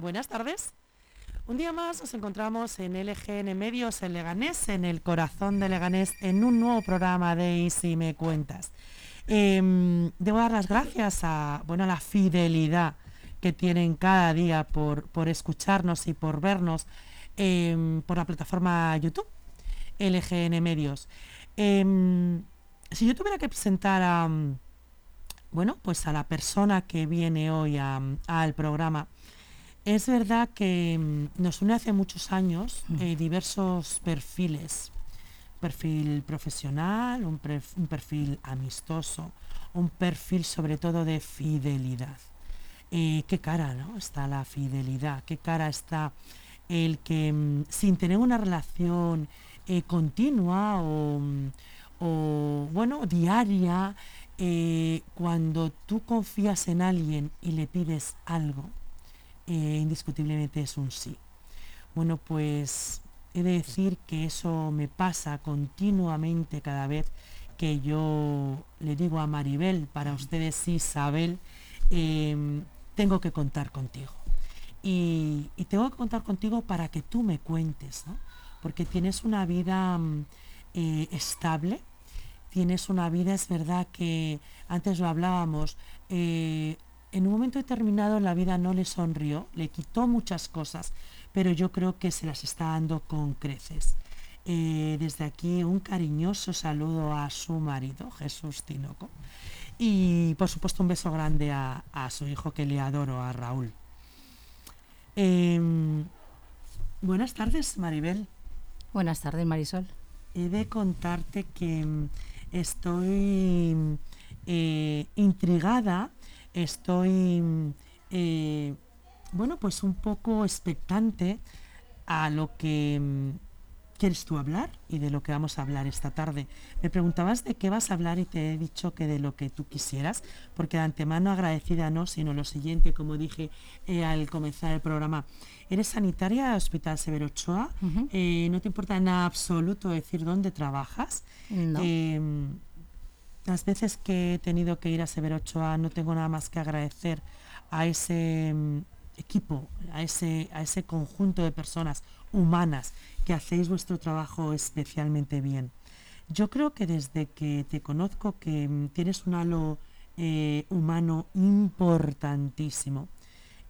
Buenas tardes. Un día más nos encontramos en LGN Medios en Leganés, en el corazón de Leganés, en un nuevo programa de Y si me cuentas. Em, debo dar las gracias a bueno, la fidelidad que tienen cada día por, por escucharnos y por vernos em, por la plataforma YouTube, LGN Medios. Em, si yo tuviera que presentar a, bueno, pues a la persona que viene hoy al programa, es verdad que mm, nos une hace muchos años mm. eh, diversos perfiles. Perfil profesional, un, perfil amistoso, un perfil sobre todo de fidelidad. Eh, ¿Qué cara ¿no? está la fidelidad? ¿Qué cara está el que mm, sin tener una relación eh, continua o, o, bueno, diaria, cuando tú confías en alguien y le pides algo, eh, indiscutiblemente es un sí. Bueno, pues he de decir que eso me pasa continuamente cada vez que yo le digo a Maribel, para ustedes Isabel, em, tengo que contar contigo. Y, tengo que contar contigo para que tú me cuentes, porque tienes una vida mm, eh, estable, tienes una vida, es verdad que antes lo hablábamos, eh, en un momento determinado la vida no le sonrió, le quitó muchas cosas, pero yo creo que se las está dando con creces. Eh, desde aquí un cariñoso saludo a su marido, Jesús Tinoco, y por supuesto un beso grande a, su hijo que le adoro, a Raúl. Em, buenas tardes, Maribel. Buenas tardes, Marisol. He de contarte que mm, estoy eh, intrigada estoy, eh, bueno, pues un poco expectante a lo que mm, quieres tú hablar y de lo que vamos a hablar esta tarde. Me preguntabas de qué vas a hablar y te he dicho que de lo que tú quisieras, porque de antemano agradecida no, sino lo siguiente, como dije eh, al comenzar el programa. Eres sanitaria del Hospital Severo Ochoa, eh, no te importa en absoluto decir dónde trabajas. Las veces que he tenido que ir a Severo Ochoa no tengo nada más que agradecer a ese mm, equipo, a ese, a ese conjunto de personas humanas que hacéis vuestro trabajo especialmente bien. Yo creo que desde que te conozco que mm, tienes un halo eh, humano importantísimo.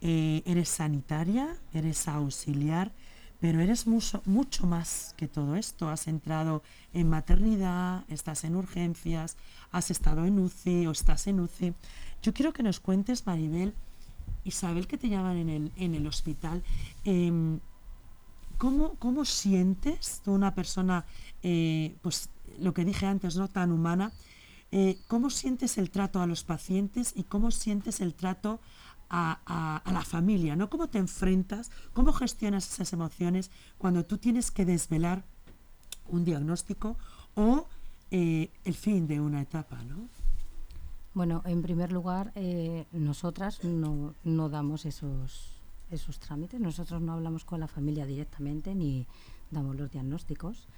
Eh, eres sanitaria, eres auxiliar, pero eres mucho, mucho más que todo esto. Has entrado en maternidad, estás en urgencias, has estado en UCI o estás en UCI. Yo quiero que nos cuentes, Maribel, Isabel, que te llaman en el, en el hospital, em, ¿cómo, sientes tú una persona, eh, pues lo que dije antes, no tan humana, eh, cómo sientes el trato a los pacientes y cómo sientes el trato a, la familia, ¿no? ¿Cómo te enfrentas, cómo gestionas esas emociones cuando tú tienes que desvelar un diagnóstico o eh, el fin de una etapa, ¿no? Bueno, en primer lugar, eh, nosotras no, no, damos esos, esos trámites, nosotros no hablamos con la familia directamente ni damos los diagnósticos,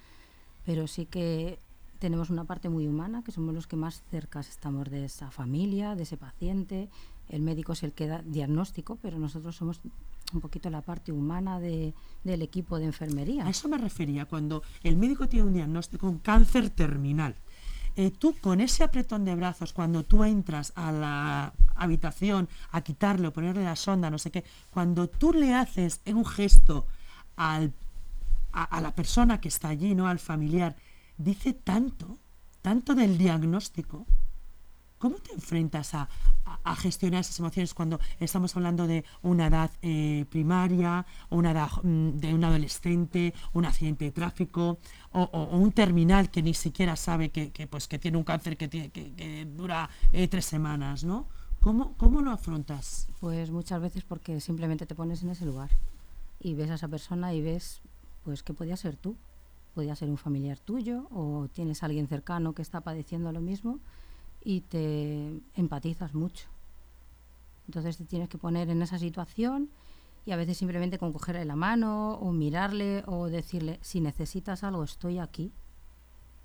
pero sí que tenemos una parte muy humana, que somos los que más cerca estamos de esa familia, de ese paciente. El médico es el que da diagnóstico, pero nosotros somos un poquito la parte humana de, del equipo de enfermería. A eso me refería, cuando el médico tiene un diagnóstico, un cáncer terminal. Eh, tú con ese apretón de brazos, cuando tú entras a la habitación a quitarle o ponerle la sonda, no sé qué, cuando tú le haces un gesto al, a, la persona que está allí, ¿no? al familiar, dice tanto, tanto del diagnóstico. ¿Cómo te enfrentas a, a, gestionar esas emociones cuando estamos hablando de una edad eh, primaria, una edad mm, de un adolescente, un accidente de tráfico, o, un terminal que ni siquiera sabe que, pues, que tiene un cáncer que, que, dura eh, tres semanas, ¿no? ¿Cómo, ¿Cómo lo afrontas? Pues muchas veces porque simplemente te pones en ese lugar y ves a esa persona y ves pues que podía ser tú, podía ser un familiar tuyo o tienes a alguien cercano que está padeciendo lo mismo y te empatizas mucho. Entonces te tienes que poner en esa situación y a veces simplemente con cogerle la mano o mirarle o decirle, si necesitas algo, estoy aquí.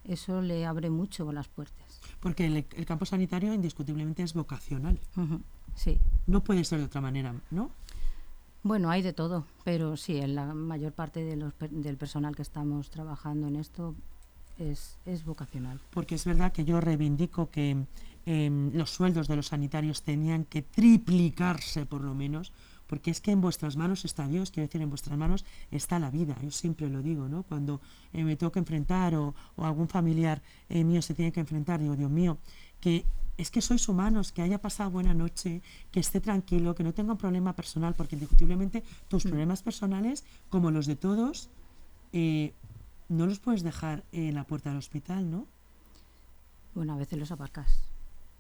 Eso le abre mucho las puertas. Porque el, campo sanitario indiscutiblemente es vocacional. Sí. No puede ser de otra manera, ¿no? Bueno, hay de todo, pero sí, en la mayor parte de los del personal que estamos trabajando en esto es, es vocacional. Porque es verdad que yo reivindico que em, los sueldos de los sanitarios tenían que triplicarse por lo menos, porque es que en vuestras manos está Dios, quiero decir, en vuestras manos está la vida, yo siempre lo digo, ¿no? Cuando eh, me tengo que enfrentar o, o algún familiar eh, mío se tiene que enfrentar, digo, Dios mío, que es que sois humanos, que haya pasado buena noche, que esté tranquilo, que no tenga un problema personal, porque indiscutiblemente tus Mm. problemas personales, como los de todos, eh, no los puedes dejar en la puerta del hospital, ¿no? Bueno, a veces los aparcas,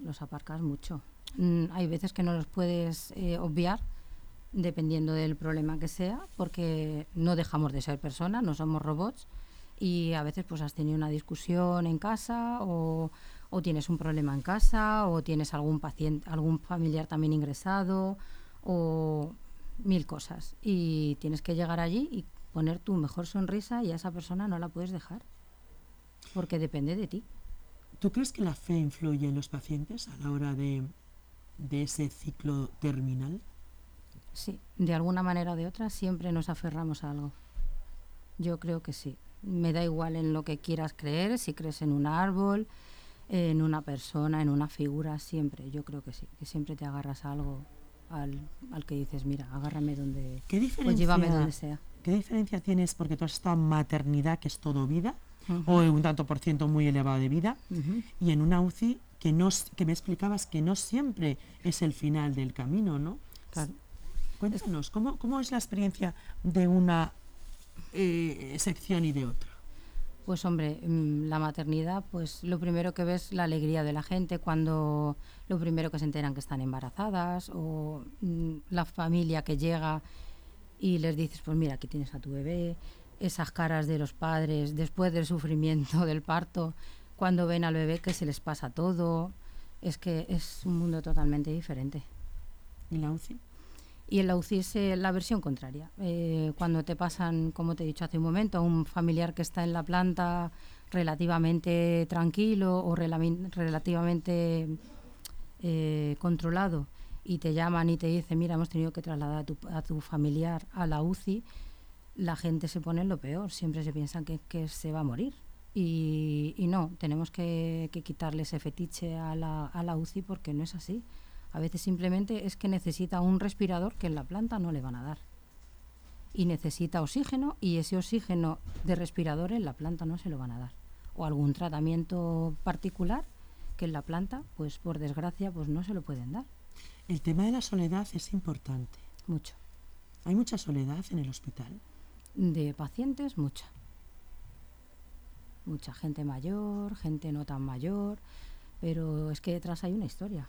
los aparcas mucho. Mm, hay veces que no los puedes eh, obviar, dependiendo del problema que sea, porque no dejamos de ser personas, no somos robots, y a veces pues has tenido una discusión en casa o, o tienes un problema en casa o tienes algún paciente, algún familiar también ingresado o mil cosas y tienes que llegar allí y poner tu mejor sonrisa y a esa persona no la puedes dejar porque depende de ti. ¿Tú crees que la fe influye en los pacientes a la hora de, de ese ciclo terminal? Sí, de alguna manera o de otra siempre nos aferramos a algo. Yo creo que sí. Me da igual en lo que quieras creer, si crees en un árbol, en una persona, en una figura, siempre. Yo creo que sí, que siempre te agarras a algo al, al que dices, mira, agárrame donde... ¿Qué diferencia, llévame donde sea. ¿Qué diferencia tienes porque tú has estado en maternidad, que es todo vida, o en un tanto por ciento muy elevado de vida, y en una UCI que, no, que me explicabas que no siempre es el final del camino, ¿no? Claro. Cuéntanos, ¿cómo, cómo es la experiencia de una eh, sección y de otra? Pues hombre, mm, la maternidad, pues lo primero que ves la alegría de la gente cuando lo primero que se enteran que están embarazadas o mm, la familia que llega y les dices, pues mira, aquí tienes a tu bebé, esas caras de los padres después del sufrimiento del parto, cuando ven al bebé que se les pasa todo, es que es un mundo totalmente diferente. ¿Y la UCI? Y en la UCI es eh, la versión contraria. Eh, cuando te pasan, como te he dicho hace un momento, a un familiar que está en la planta relativamente tranquilo o relativamente eh, controlado y te llaman y te dicen, mira, hemos tenido que trasladar a tu, a tu familiar a la UCI, la gente se pone en lo peor. Siempre se piensa que, que se va a morir. Y, y no, tenemos que, que quitarle ese fetiche a la, a la UCI porque no es así. A veces simplemente es que necesita un respirador que en la planta no le van a dar. Y necesita oxígeno y ese oxígeno de respirador en la planta no se lo van a dar. O algún tratamiento particular que en la planta, pues por desgracia, pues no se lo pueden dar. El tema de la soledad es importante. Mucho. ¿Hay mucha soledad en el hospital? De pacientes, mucha. Mucha gente mayor, gente no tan mayor, pero es que detrás hay una historia.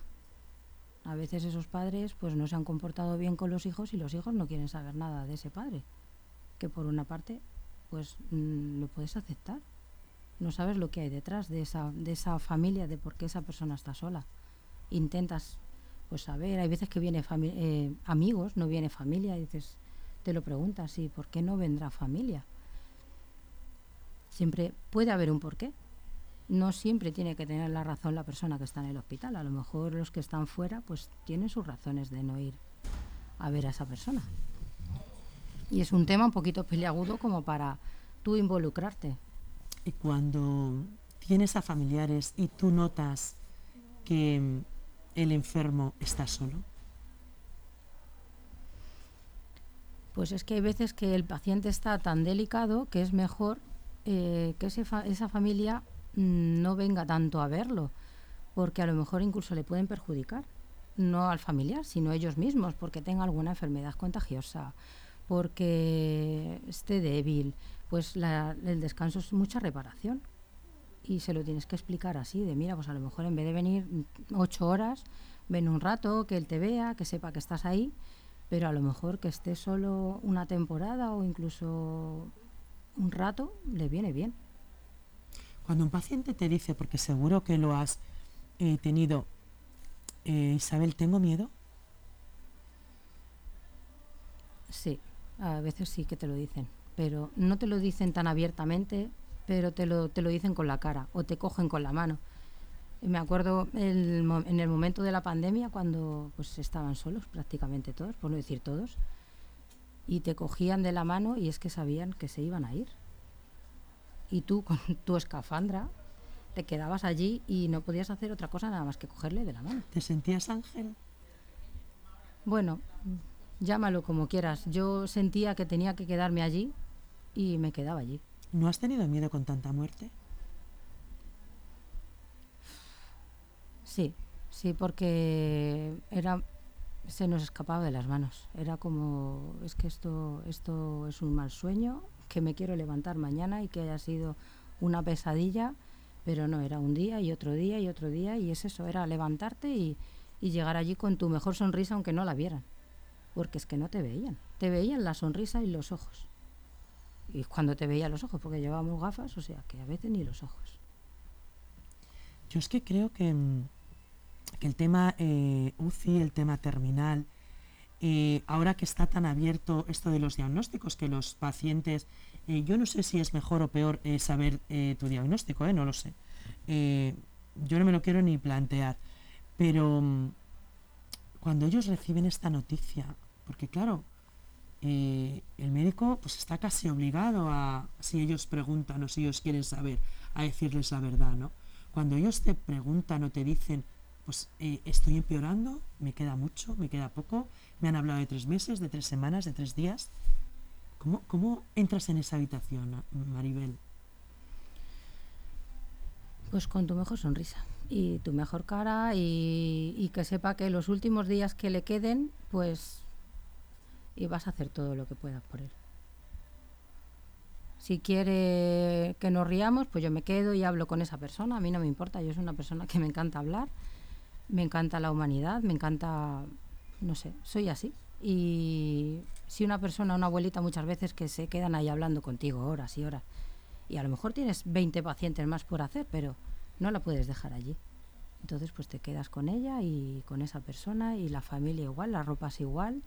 A veces esos padres pues no se han comportado bien con los hijos y los hijos no quieren saber nada de ese padre. Que por una parte pues mm, lo puedes aceptar. No sabes lo que hay detrás de esa, de esa familia, de por qué esa persona está sola. Intentas pues saber, hay veces que viene eh, amigos, no viene familia, y dices, te lo preguntas, ¿y por qué no vendrá familia? Siempre puede haber un porqué. No siempre tiene que tener la razón la persona que está en el hospital. A lo mejor los que están fuera pues tienen sus razones de no ir a ver a esa persona. Y es un tema un poquito peliagudo como para tú involucrarte. Y cuando tienes a familiares y tú notas que el enfermo está solo, Pues es que hay veces que el paciente está tan delicado que es mejor eh, que ese fa- esa familia no venga tanto a verlo, porque a lo mejor incluso le pueden perjudicar, no al familiar, sino ellos mismos, porque tenga alguna enfermedad contagiosa, porque esté débil, pues la- el descanso es mucha reparación. Y se lo tienes que explicar así, de mira, pues a lo mejor en vez de venir mm, ocho horas, ven un rato, que él te vea, que sepa que estás ahí, pero a lo mejor que esté solo una temporada o incluso un rato, le viene bien. Cuando un paciente te dice, porque seguro que lo has eh, tenido, eh, Isabel, tengo miedo, Sí, a veces sí que te lo dicen, pero no te lo dicen tan abiertamente, pero te lo, te lo dicen con la cara o te cogen con la mano. Me acuerdo en el momento de la pandemia cuando pues estaban solos prácticamente todos, por no decir todos, y te cogían de la mano y es que sabían que se iban a ir. Y tú con tu escafandra te quedabas allí y no podías hacer otra cosa nada más que cogerle de la mano. ¿Te sentías ángel? Bueno, llámalo como quieras. Yo sentía que tenía que quedarme allí y me quedaba allí. ¿No has tenido miedo con tanta muerte? Sí, sí, porque era se nos escapaba de las manos. Era como es que esto esto es un mal sueño, que me quiero levantar mañana y que haya sido una pesadilla, pero no, era un día y otro día y otro día y es eso, era levantarte y, llegar allí con tu mejor sonrisa aunque no la vieran, porque es que no te veían, te veían la sonrisa y los ojos. Y cuando te veía los ojos, porque llevábamos gafas, o sea, que a veces ni los ojos. Yo es que creo que, mm, que el tema eh, UCI, el tema terminal, eh, ahora que está tan abierto esto de los diagnósticos, que los pacientes, eh, yo no sé si es mejor o peor eh, saber eh, tu diagnóstico, no lo sé. Yo no me lo quiero ni plantear, pero mm, cuando ellos reciben esta noticia, porque claro, el médico pues está casi obligado a, si ellos preguntan o si ellos quieren saber, a decirles la verdad, ¿no? Cuando ellos te preguntan o te dicen, pues estoy empeorando, me queda mucho, me queda poco, me han hablado de tres meses, de tres semanas, de tres días. ¿Cómo, cómo entras en esa habitación, Maribel? Pues con tu mejor sonrisa y tu mejor cara y, y que sepa que los últimos días que le queden, pues y vas a hacer todo lo que puedas por él. Si quiere que nos riamos, pues yo me quedo y hablo con esa persona. A mí no me importa, yo soy una persona que me encanta hablar, me encanta la humanidad, me encanta, no sé, soy así. Y si una persona, una abuelita muchas veces que se quedan ahí hablando contigo horas y horas, y a lo mejor tienes 20 pacientes más por hacer, pero no la puedes dejar allí. Entonces, pues te quedas con ella y con esa persona y la familia igual, la ropa es igual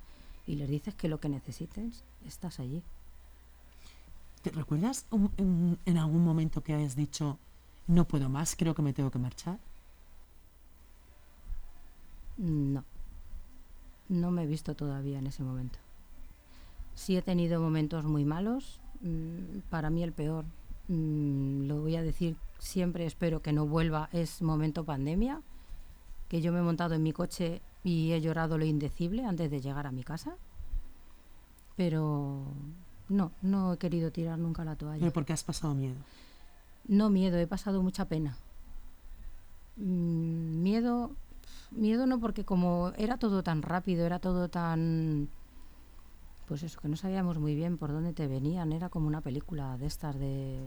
y les dices que lo que necesites estás allí. ¿Te recuerdas un- un- en algún momento que hayas dicho, no puedo más, creo que me tengo que marchar? No, no me he visto todavía en ese momento. Sí he tenido momentos muy malos, mm, para mí el peor, mm, lo voy a decir siempre, espero que no vuelva, es momento pandemia, que yo me he montado en mi coche y he llorado lo indecible antes de llegar a mi casa, pero no, no he querido tirar nunca la toalla. Pero porque has pasado miedo. No miedo, he pasado mucha pena. Mm, miedo, miedo no porque como era todo tan rápido, era todo tan, pues eso, que no sabíamos muy bien por dónde te venían, era como una película de estas de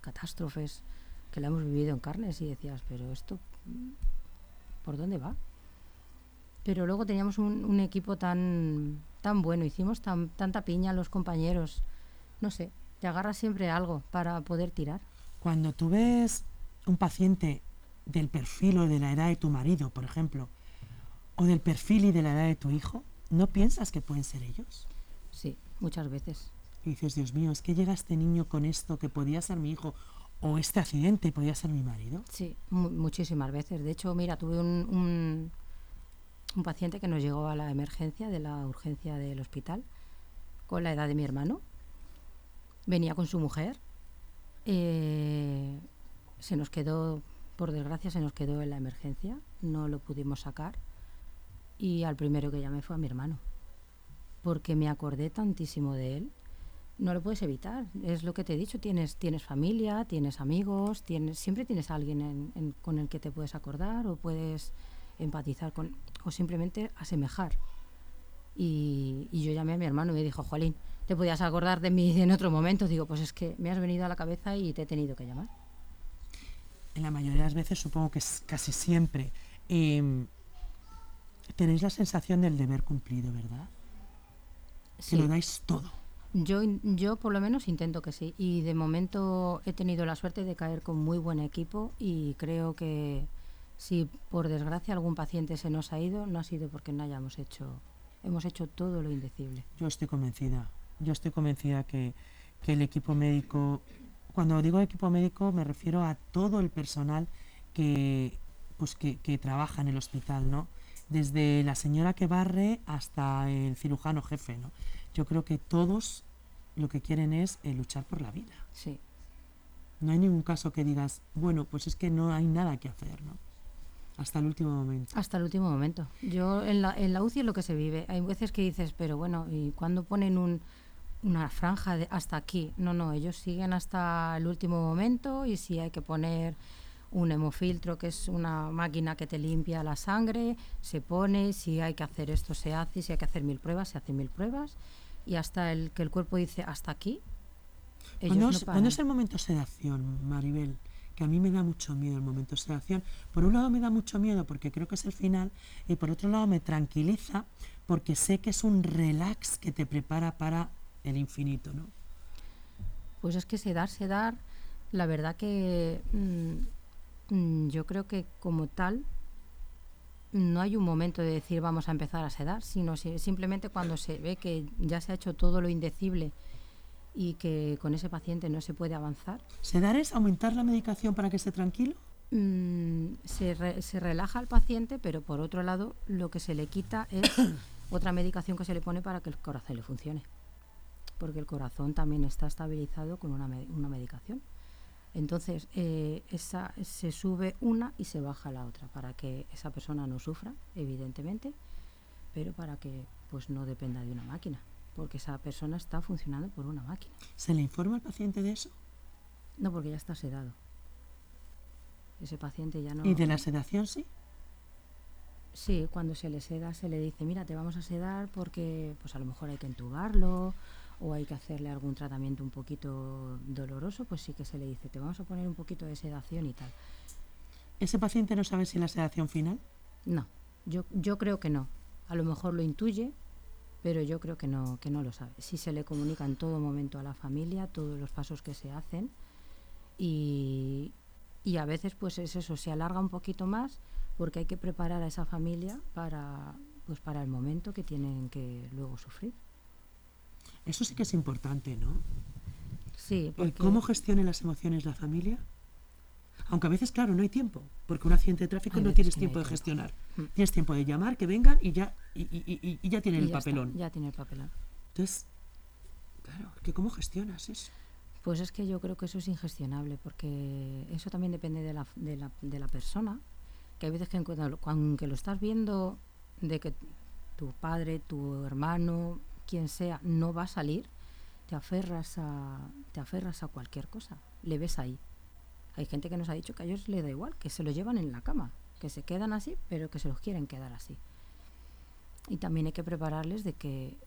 catástrofes que la hemos vivido en carnes y decías, pero esto, ¿por dónde va? Pero luego teníamos un, equipo tan, tan bueno, hicimos tan, tanta piña los compañeros, no sé, te agarras siempre algo para poder tirar. Cuando tú ves un paciente del perfil o de la edad de tu marido, por ejemplo, o del perfil y de la edad de tu hijo, ¿no piensas que pueden ser ellos? Sí, muchas veces. Y dices, Dios mío, es que llega este niño con esto que podía ser mi hijo, o este accidente podía ser mi marido. Sí, mu- muchísimas veces. De hecho, mira, tuve un, un, un paciente que nos llegó a la emergencia de la urgencia del hospital con la edad de mi hermano. Venía con su mujer. eh, se nos quedó, por desgracia, se nos quedó en la emergencia. No lo pudimos sacar. Y al primero que llamé fue a mi hermano. Porque me acordé tantísimo de él no lo puedes evitar. Es lo que te he dicho, tienes, tienes familia, tienes amigos, tienes, siempre tienes a alguien en- en- con el que te puedes acordar o puedes empatizar con, o simplemente asemejar. Y, y yo llamé a mi hermano y me dijo, Jolín, ¿te podías acordar de mí en otro momento? Digo, pues es que me has venido a la cabeza y te he tenido que llamar. En la mayoría de las veces, supongo que es casi siempre, em, tenéis la sensación del deber cumplido, ¿verdad? Sí. Que lo dais todo. Yo, yo por lo menos intento que sí. Y de momento he tenido la suerte de caer con muy buen equipo y creo que si por desgracia algún paciente se nos ha ido, no ha sido porque no hayamos hecho, hemos hecho todo lo indecible. Yo estoy convencida. Yo estoy convencida que, que el equipo médico, cuando digo equipo médico me refiero a todo el personal que, pues que, que trabaja en el hospital, ¿no? Desde la señora que barre hasta el cirujano jefe, ¿no? yo creo que todos lo que quieren es eh, luchar por la vida. Sí. No hay ningún caso que digas, bueno, pues es que no hay nada que hacer, ¿no? Hasta el último momento. Hasta el último momento. Yo en la, en la UCI es lo que se vive. Hay veces que dices, pero bueno, ¿y cuando ponen un, una franja de hasta aquí? No, no, ellos siguen hasta el último momento y si hay que poner un hemofiltro, que es una máquina que te limpia la sangre, se pone, si hay que hacer esto se hace, si hay que hacer mil pruebas, se hacen mil pruebas y hasta el que el cuerpo dice hasta aquí. ellos Cuando no es, cuando es el momento sedación, Maribel, que a mí me da mucho miedo el momento sedación. Por un lado me da mucho miedo porque creo que es el final y por otro lado me tranquiliza porque sé que es un relax que te prepara para el infinito, ¿no? Pues es que sedar, sedar, la verdad que mm, mm, yo creo que como tal no hay un momento de decir vamos a empezar a sedar, sino si- simplemente cuando se ve que ya se ha hecho todo lo indecible y que con ese paciente no se puede avanzar, ¿Sedar es aumentar la medicación para que esté tranquilo? mm, se, re- se relaja al paciente, pero por otro lado lo que se le quita es otra medicación que se le pone para que el corazón le funcione. Porque el corazón también está estabilizado con una, me- una medicación. Entonces, eh, esa, se sube una y se baja la otra para que esa persona no sufra, evidentemente, pero para que pues no dependa de una máquina, porque esa persona está funcionando por una máquina. ¿Se le informa al paciente de eso? No, porque ya está sedado. Ese paciente ya no... ¿Y de la sedación sí? Sí, cuando se le seda se le dice, mira, te vamos a sedar porque pues a lo mejor hay que entubarlo o hay que hacerle algún tratamiento un poquito doloroso, pues sí que se le dice, te vamos a poner un poquito de sedación y tal. ¿Ese paciente no sabe si la sedación final? No, yo, yo creo que no. A lo mejor lo intuye, pero yo creo que no, que no lo sabe. Sí se le comunica en todo momento a la familia, todos los pasos que se hacen y, y a veces pues es eso, se alarga un poquito más porque hay que preparar a esa familia para, pues para el momento que tienen que luego sufrir. Eso sí que es importante, ¿no? Sí, El porque ¿Cómo gestione las emociones la familia? Aunque a veces, claro, no hay tiempo, porque un accidente de tráfico Hay no tienes no tiempo de gestionar. Mm. Tienes tiempo de llamar, que vengan y ya, y, y- y- y ya tienen el ya está, papelón. ya tiene el papelón. Entonces, claro, que ¿cómo gestionas eso? Pues es que yo creo que eso es ingestionable, porque eso también depende de la, de la, de la persona, que hay veces que cuando, lo- cuando que lo estás viendo de que tu padre, tu hermano, quien sea, no va a salir, te aferras a, te aferras a cualquier cosa, le ves ahí. Hay gente que nos ha dicho que a ellos les da igual, que se lo llevan en la cama, que se quedan así, pero que se los quieren quedar así. Y también hay que prepararles de que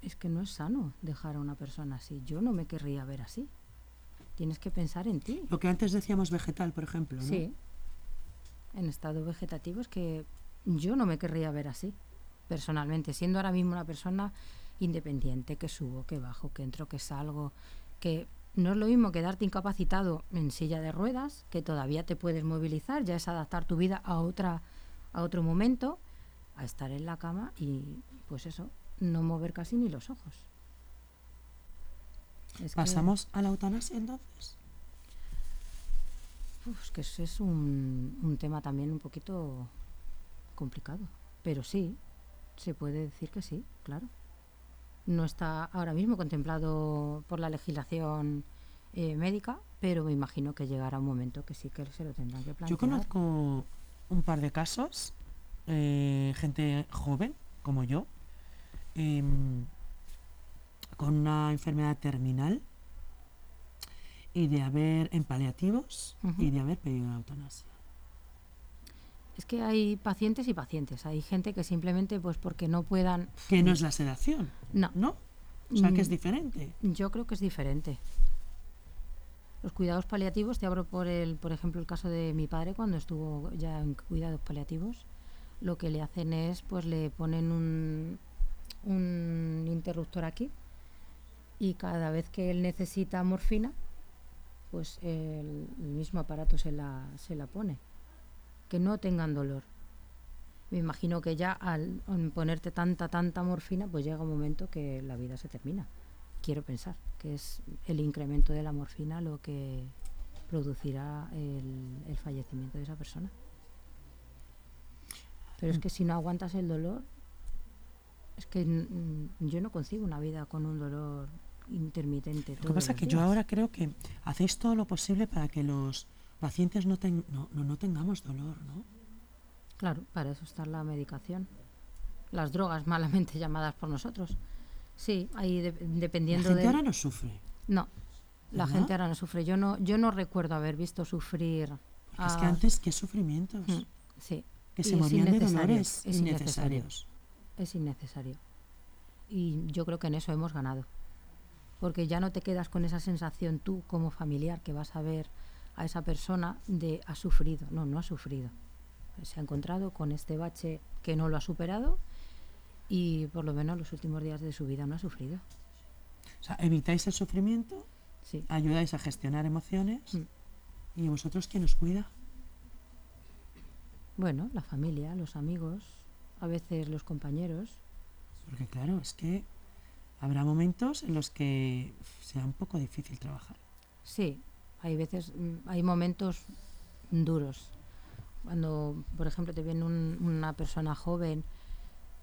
es que no es sano dejar a una persona así. Yo no me querría ver así. Tienes que pensar en ti. Lo que antes decíamos vegetal, por ejemplo, ¿no? Sí. En estado vegetativo es que yo no me querría ver así, personalmente, siendo ahora mismo una persona independiente, que subo, que bajo, que entro, que salgo, que no es lo mismo quedarte incapacitado en silla de ruedas, que todavía te puedes movilizar, ya es adaptar tu vida a otra a otro momento, a estar en la cama y pues eso, no mover casi ni los ojos. Es que- ¿Pasamos a la eutanasia entonces? Uf, es que eso es un, un tema también un poquito complicado. Pero sí, se puede decir que sí, claro. No está ahora mismo contemplado por la legislación eh, médica, pero me imagino que llegará un momento que sí que se lo tendrán que plantear. Yo conozco un par de casos, eh, gente joven, como yo, em, con una enfermedad terminal y de haber en paliativos y de haber pedido la eutanasia. Es que hay pacientes y pacientes. Hay gente que simplemente, pues porque no puedan. Que no es la sedación, No, ¿no? O sea, que es Mm. diferente. Yo creo que es diferente. Los cuidados paliativos, te abro por el, por ejemplo, el caso de mi padre cuando estuvo ya en cuidados paliativos, lo que le hacen es, pues le ponen un, un interruptor aquí y cada vez que él necesita morfina, pues el, el mismo aparato se la, se la pone. Que no tengan dolor. Me imagino que ya al ponerte tanta, tanta morfina, pues llega un momento que la vida se termina. Quiero pensar que es el incremento de la morfina lo que producirá el, el fallecimiento de esa persona. Pero es que si no aguantas el dolor, Es que yo no consigo una vida con un dolor intermitente. Lo que pasa es que yo ahora creo que hacéis todo lo posible para que los pacientes no, no, no, tengamos dolor, ¿no? Claro, para eso está la medicación. Las drogas malamente llamadas por nosotros. Sí, ahí dependiendo de... La gente ahora no sufre. No, la gente ahora no sufre. Yo no, yo no recuerdo haber visto sufrir... Es que antes, qué sufrimientos. Mm, sí. Que se morían de dolores es innecesarios. Es innecesario. Y yo creo que en eso hemos ganado porque ya no te quedas con esa sensación tú como familiar que vas a ver a esa persona de ha sufrido. No, no ha sufrido. Se ha encontrado con este bache que no lo ha superado y por lo menos los últimos días de su vida no ha sufrido. O sea, evitáis el sufrimiento, sí. ayudáis a gestionar emociones mm. y vosotros quién os cuida. Bueno, la familia, los amigos, a veces los compañeros. Porque claro, es que habrá momentos en los que sea un poco difícil trabajar. Sí, hay veces, mm, hay momentos duros. Cuando, por ejemplo, te viene una persona joven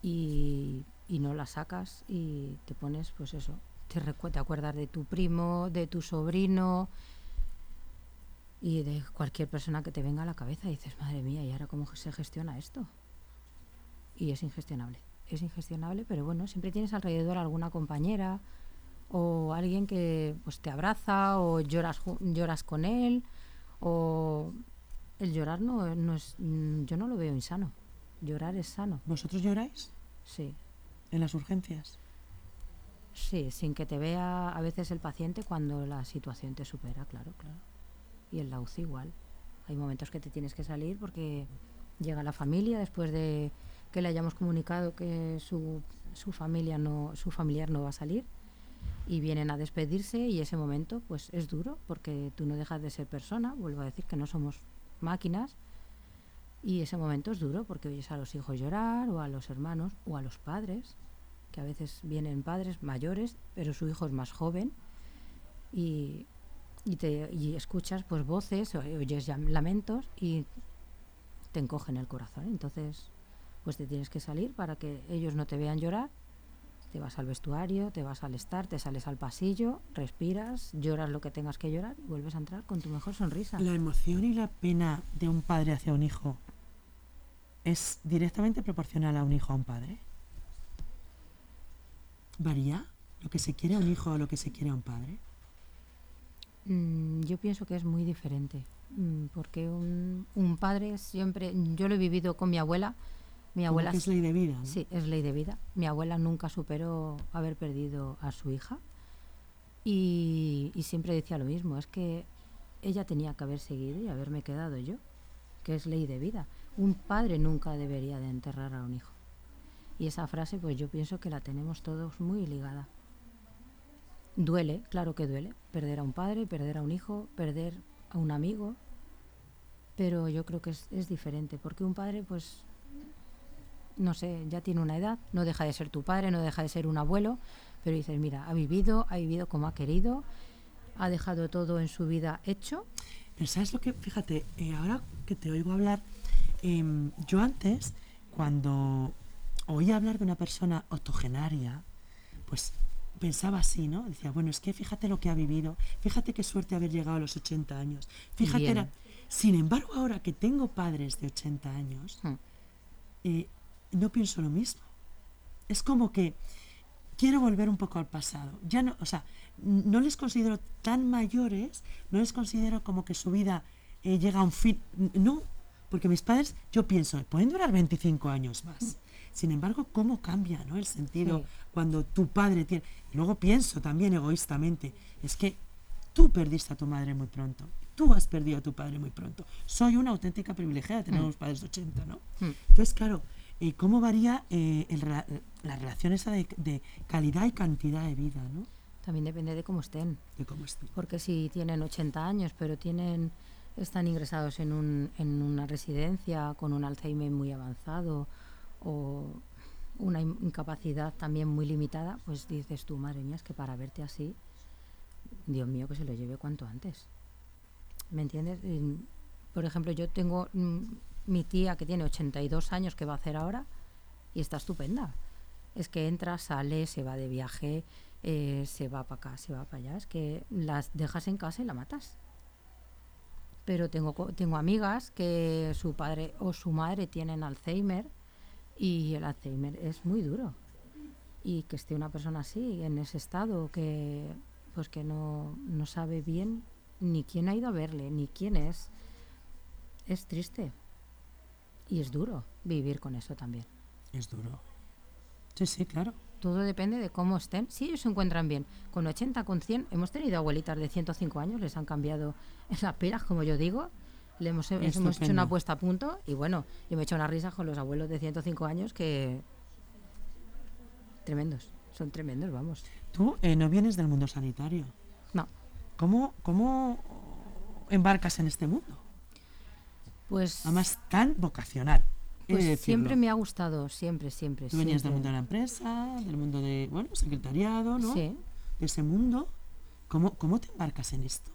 y, no la sacas y te pones, pues eso, te, te acuerdas de tu primo, de tu sobrino y de cualquier persona que te venga a la cabeza y dices, madre mía, ¿y ahora cómo se gestiona esto? Y es ingestionable es ingestionable, pero bueno, siempre tienes alrededor alguna compañera o alguien que pues te abraza o lloras lloras con él o el llorar no, no es mm, yo no lo veo insano. Llorar es sano. ¿Vosotros lloráis? Sí. ¿En las urgencias? Sí, sin que te vea a veces el paciente cuando la situación te supera, claro, claro. Y el la igual. Hay momentos que te tienes que salir porque llega la familia después de que le hayamos comunicado que su, su familia no, su familiar no va a salir y vienen a despedirse y ese momento pues es duro porque tú no dejas de ser persona, vuelvo a decir que no somos máquinas y ese momento es duro porque oyes a los hijos llorar o a los hermanos o a los padres, que a veces vienen padres mayores pero su hijo es más joven y, y, te, y escuchas pues voces, oyes lamentos y te encogen el corazón. Entonces pues te tienes que salir para que ellos no te vean llorar. Te vas al vestuario, te vas al estar, te sales al pasillo, respiras, lloras lo que tengas que llorar y vuelves a entrar con tu mejor sonrisa. La emoción y la pena de un padre hacia un hijo es directamente proporcional a un hijo a un padre. ¿Varía lo que se quiere a un hijo a lo que se quiere a un padre? Mm, yo pienso que es muy diferente, mm, porque un, un, padre siempre, yo lo he vivido con mi abuela, mi abuela es ley de vida. Sí, es ley de vida. Mi abuela nunca superó haber perdido a su hija y, siempre decía lo mismo, es que ella tenía que haber seguido y haberme quedado yo, que es ley de vida. Un padre nunca debería de enterrar a un hijo. Y esa frase pues yo pienso que la tenemos todos muy ligada. Duele, claro que duele, perder a un padre, perder a un hijo, perder a un amigo, pero yo creo que es, es diferente, porque un padre pues no sé, ya tiene una edad, no deja de ser tu padre, no deja de ser un abuelo, pero dices, mira, ha vivido, ha vivido como ha querido, ha dejado todo en su vida hecho. Pero sabes lo que, fíjate, eh, ahora que te oigo hablar, em, yo antes, cuando oía hablar de una persona octogenaria, pues pensaba así, ¿no? Decía, bueno, es que fíjate lo que ha vivido, fíjate qué suerte haber llegado a los 80 años, fíjate, sin embargo, ahora que tengo padres de 80 años, hmm. eh, no pienso lo mismo. Es como que quiero volver un poco al pasado. Ya no, o sea, no les considero tan mayores, no les considero como que su vida eh, llega a un fin. No, porque mis padres, yo pienso, pueden durar 25 años más. Sin embargo, ¿cómo cambia ¿no? el sentido cuando tu padre tiene... luego pienso también egoístamente, es que tú perdiste a tu madre muy pronto, tú has perdido a tu padre muy pronto. Soy una auténtica privilegiada, tenemos mm. padres de 80, ¿no? Mm. Entonces, claro, eh, cómo varía eh, la relación esa de, calidad y cantidad de vida, ¿no? También depende de cómo estén. De cómo estén. Porque si tienen 80 años, pero tienen están ingresados en, un, en una residencia con un Alzheimer muy avanzado o una incapacidad también muy limitada, pues dices tú, madre mía, es que para verte así, Dios mío, que se lo lleve cuanto antes. ¿Me entiendes? Por ejemplo, yo tengo mm, mi tía que tiene 82 años que va a hacer ahora y está estupenda. es que entra, sale, se va de viaje, eh, se va para acá, se va para allá. Es que las dejas en casa y la matas. Pero tengo, tengo amigas que su padre o su madre tienen Alzheimer y el Alzheimer es muy duro. Y que esté una persona así, en ese estado, que pues que no, no sabe bien ni quién ha ido a verle, ni quién es, es triste. Y es duro vivir con eso también. Es duro. Sí, sí, claro. Todo depende de cómo estén. Si ellos se encuentran bien, con 80, con 100, hemos tenido abuelitas de 105 años, les han cambiado las peras, como yo digo. Le hemos, les hemos hecho una puesta a punto y bueno, yo me he hecho una risa con los abuelos de 105 años que... Tremendos, son tremendos, vamos. Tú eh, no vienes del mundo sanitario. No, ¿Cómo, ¿Cómo embarcas en este mundo? Pues, Además, tan vocacional. de pues siempre me ha gustado, siempre, siempre. Tú venías del mundo de la empresa, del mundo de, bueno, secretariado, ¿no? Sí, De ese mundo. ¿Cómo, ¿Cómo te embarcas en esto?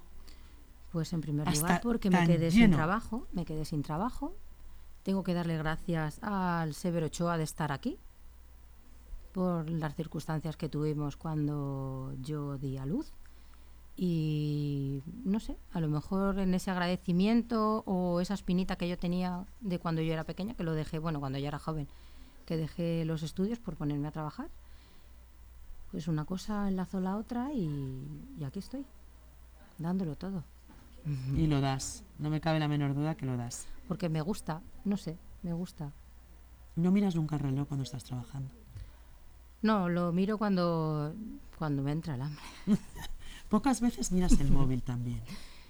Pues en primer Hasta lugar porque me quedé sin trabajo, me quedé sin trabajo. Tengo que darle gracias al Severo Ochoa de estar aquí por las circunstancias que tuvimos cuando yo di a luz. Y no sé, a lo mejor en ese agradecimiento o esa espinita que yo tenía de cuando yo era pequeña, que lo dejé, bueno, cuando yo era joven, que dejé los estudios por ponerme a trabajar, pues una cosa enlazó la otra y, y aquí estoy, dándolo todo. Y lo das. No me cabe la menor duda que lo das. Porque me gusta, no sé, me gusta. No miras nunca el reloj cuando estás trabajando. No, lo miro cuando, cuando me entra el hambre. Pocas veces miras el móvil también.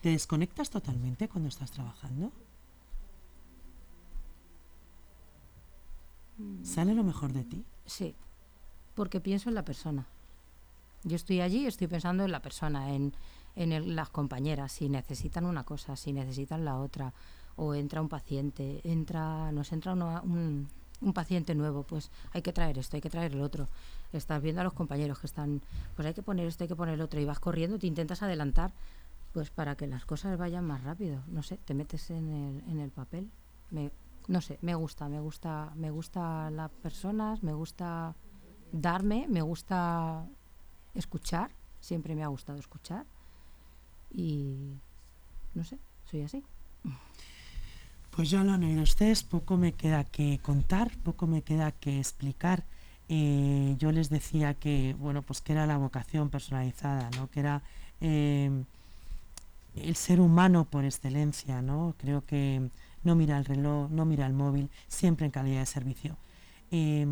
¿Te desconectas totalmente cuando estás trabajando? ¿Sale lo mejor de ti? Sí, porque pienso en la persona. Yo estoy allí, estoy pensando en la persona, en, en el- las compañeras, si necesitan una cosa, si necesitan la otra, o entra un paciente, entra, nos entra uno- un, un paciente nuevo, pues hay que traer esto, hay que traer el otro. Estás viendo a los compañeros que están, pues hay que poner esto, hay que poner el otro, y vas corriendo, te intentas adelantar, pues para que las cosas vayan más rápido. No sé, te metes en el, en el papel. Me, no sé, me gusta, me gusta, me gusta las personas, me gusta darme, me gusta escuchar, siempre me ha gustado escuchar y no sé, soy así. Pues ya lo han oído ustedes, poco me queda que contar, poco me queda que explicar. Eh, yo les decía que, bueno, pues que era la vocación personalizada, ¿no? Que era eh, el ser humano por excelencia, ¿no? Creo que no mira el reloj, no mira el móvil, siempre en calidad de servicio. Eh,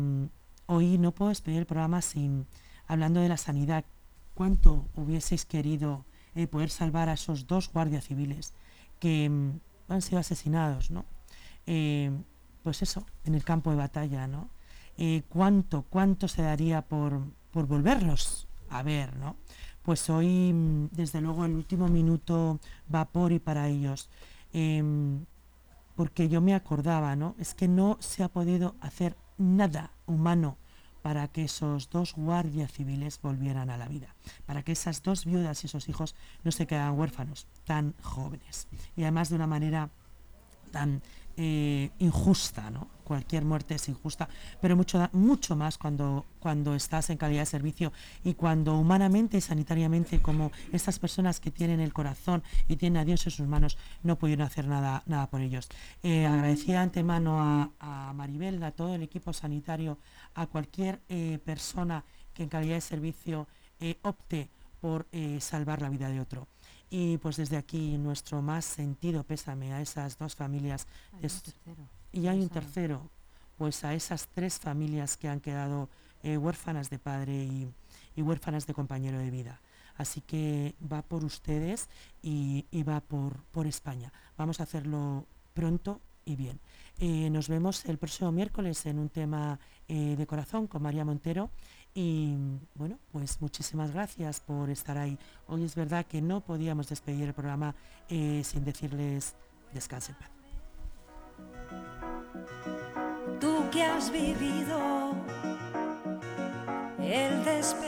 hoy no puedo despedir el programa sin hablando de la sanidad. ¿Cuánto hubieseis querido eh, poder salvar a esos dos guardias civiles que mm, han sido asesinados, ¿no? Eh, pues eso, en el campo de batalla, ¿no? Eh, ¿Cuánto, cuánto se daría por, por volverlos a ver, ¿no? Pues hoy, mm, desde luego, el último minuto va por y para ellos. Em, porque yo me acordaba, ¿no? Es que no se ha podido hacer nada humano para que esos dos guardias civiles volvieran a la vida, para que esas dos viudas y esos hijos no se quedaran huérfanos tan jóvenes y además de una manera tan eh, injusta, ¿no? Cualquier muerte es injusta, pero mucho, mucho más cuando, cuando estás en calidad de servicio y cuando humanamente y sanitariamente, como estas personas que tienen el corazón y tienen a Dios en sus manos, no pudieron hacer nada, nada por ellos. Eh, agradecía de antemano a, a Maribel, a todo el equipo sanitario, a cualquier eh, persona que en calidad de servicio eh, opte por eh, salvar la vida de otro. Y pues desde aquí nuestro más sentido pésame a esas dos familias tercero. Y hay un tercero, pues a esas tres familias que han quedado eh, huérfanas de padre y, y huérfanas de compañero de vida. Así que va por ustedes y, y va por, por España. Vamos a hacerlo pronto y bien. Eh, nos vemos el próximo miércoles en un tema eh, de corazón con María Montero. Y bueno, pues muchísimas gracias por estar ahí. Hoy es verdad que no podíamos despedir el programa eh, sin decirles descansen en paz. Que has vivido el despertar.